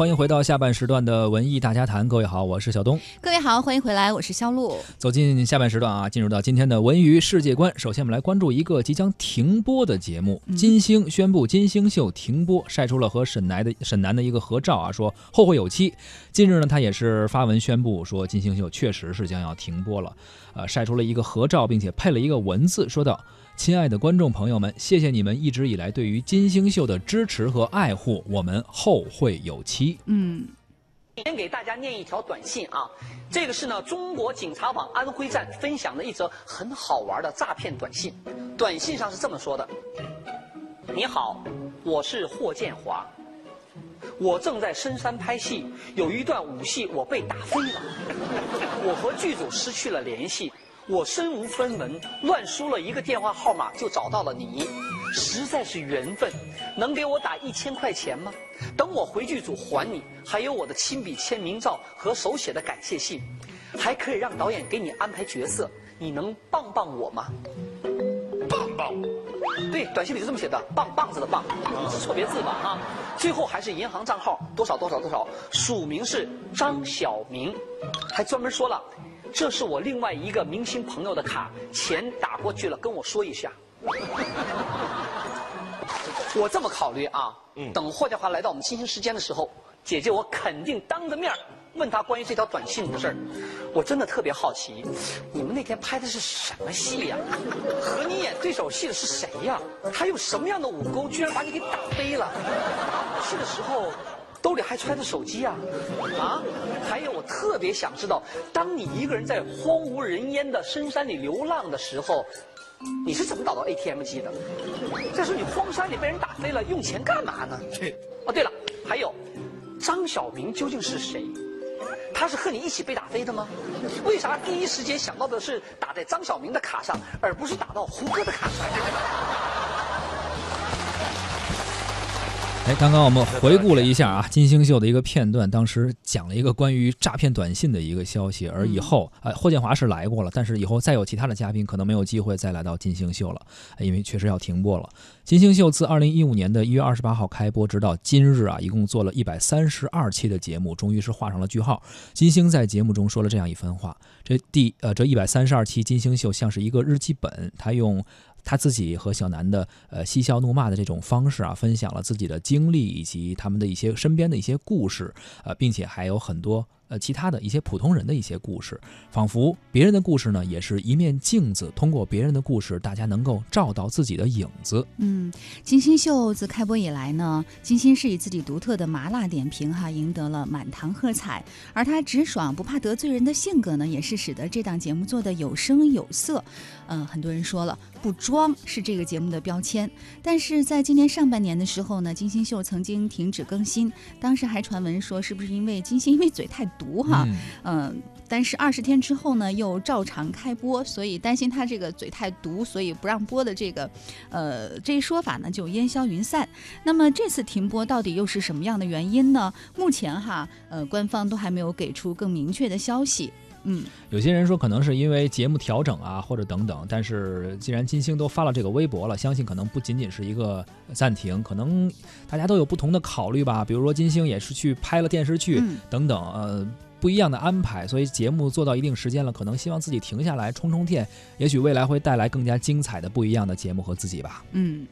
欢迎回到下半时段的文艺大家谈，各位好，我是小东。各位好，欢迎回来，我是肖路。走进下半时段啊，进入到今天的文娱世界观。首先，我们来关注一个即将停播的节目。金星宣布金星秀停播，晒出了和沈南的沈南的一个合照啊，说后会有期。近日呢，他也是发文宣布说金星秀确实是将要停播了，呃，晒出了一个合照，并且配了一个文字，说道。亲爱的观众朋友们，谢谢你们一直以来对于金星秀的支持和爱护，我们后会有期。嗯，先给大家念一条短信啊，这个是呢中国警察网安徽站分享的一则很好玩的诈骗短信。短信上是这么说的：你好，我是霍建华，我正在深山拍戏，有一段武戏我被打飞了，我和剧组失去了联系。我身无分文，乱输了一个电话号码就找到了你，实在是缘分。能给我打一千块钱吗？等我回剧组还你，还有我的亲笔签名照和手写的感谢信，还可以让导演给你安排角色。你能棒棒我吗？棒棒，对，短信里是这么写的，棒棒子的棒，是错别字吧？哈，最后还是银行账号多少多少多少，署名是张小明，还专门说了。这是我另外一个明星朋友的卡，钱打过去了，跟我说一下。我这么考虑啊，等霍建华来到我们金星时间的时候，姐姐我肯定当着面问他关于这条短信的事儿。我真的特别好奇，你们那天拍的是什么戏呀？和你演对手戏的是谁呀？他用什么样的武功，居然把你给打飞了？打戏的时候。兜里还揣着手机啊，啊！还有，我特别想知道，当你一个人在荒无人烟的深山里流浪的时候，你是怎么找到 ATM 机的？再说你荒山里被人打飞了，用钱干嘛呢？哦，对了，还有，张小明究竟是谁？他是和你一起被打飞的吗？为啥第一时间想到的是打在张小明的卡上，而不是打到胡歌的卡上？哎，刚刚我们回顾了一下啊，金星秀的一个片段，当时讲了一个关于诈骗短信的一个消息，而以后啊，霍建华是来过了，但是以后再有其他的嘉宾，可能没有机会再来到金星秀了，因为确实要停播了。金星秀自二零一五年的一月二十八号开播，直到今日啊，一共做了一百三十二期的节目，终于是画上了句号。金星在节目中说了这样一番话：这第呃这一百三十二期金星秀像是一个日记本，他用。他自己和小南的呃嬉笑怒骂的这种方式啊，分享了自己的经历以及他们的一些身边的一些故事，呃，并且还有很多。呃，其他的一些普通人的一些故事，仿佛别人的故事呢，也是一面镜子。通过别人的故事，大家能够照到自己的影子。嗯，金星秀自开播以来呢，金星是以自己独特的麻辣点评哈，赢得了满堂喝彩。而他直爽不怕得罪人的性格呢，也是使得这档节目做的有声有色。嗯，很多人说了，不装是这个节目的标签。但是在今年上半年的时候呢，金星秀曾经停止更新，当时还传闻说，是不是因为金星因为嘴太。毒哈，嗯，但是二十天之后呢，又照常开播，所以担心他这个嘴太毒，所以不让播的这个，呃，这一说法呢就烟消云散。那么这次停播到底又是什么样的原因呢？目前哈，呃，官方都还没有给出更明确的消息。嗯，有些人说可能是因为节目调整啊，或者等等。但是既然金星都发了这个微博了，相信可能不仅仅是一个暂停，可能大家都有不同的考虑吧。比如说金星也是去拍了电视剧等等，呃，不一样的安排。所以节目做到一定时间了，可能希望自己停下来充充电，也许未来会带来更加精彩的不一样的节目和自己吧。嗯。